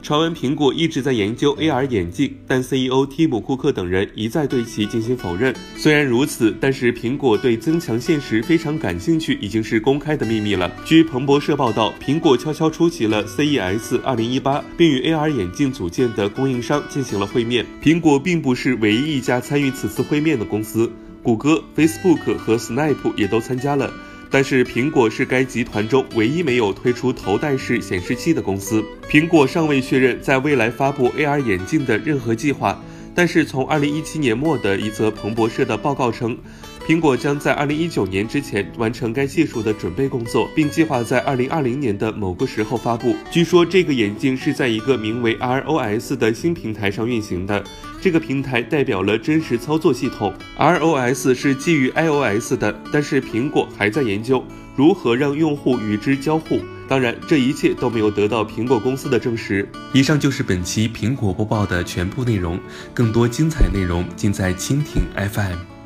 传闻苹果一直在研究 AR 眼镜，但 CEO 蒂姆·库克等人一再对其进行否认。虽然如此，但是苹果对增强现实非常感兴趣，已经是公开的秘密了。据彭博社报道，苹果悄悄出席了 CES 2018，并与 AR 眼镜组件的供应商进行了会面。苹果并不是唯一一家参与此次会面的公司，谷歌、Facebook 和 Snap 也都参加了。但是苹果是该集团中唯一没有推出头戴式显示器的公司。苹果尚未确认在未来发布 AR 眼镜的任何计划。但是从2017年末的一则彭博社的报告称，苹果将在2019年之前完成该技术的准备工作，并计划在2020年的某个时候发布。据说这个眼镜是在一个名为 ROS 的新平台上运行的。这个平台代表了真实操作系统，ROS 是基于 iOS 的，但是苹果还在研究如何让用户与之交互。当然，这一切都没有得到苹果公司的证实。以上就是本期苹果播报的全部内容，更多精彩内容尽在蜻蜓 FM。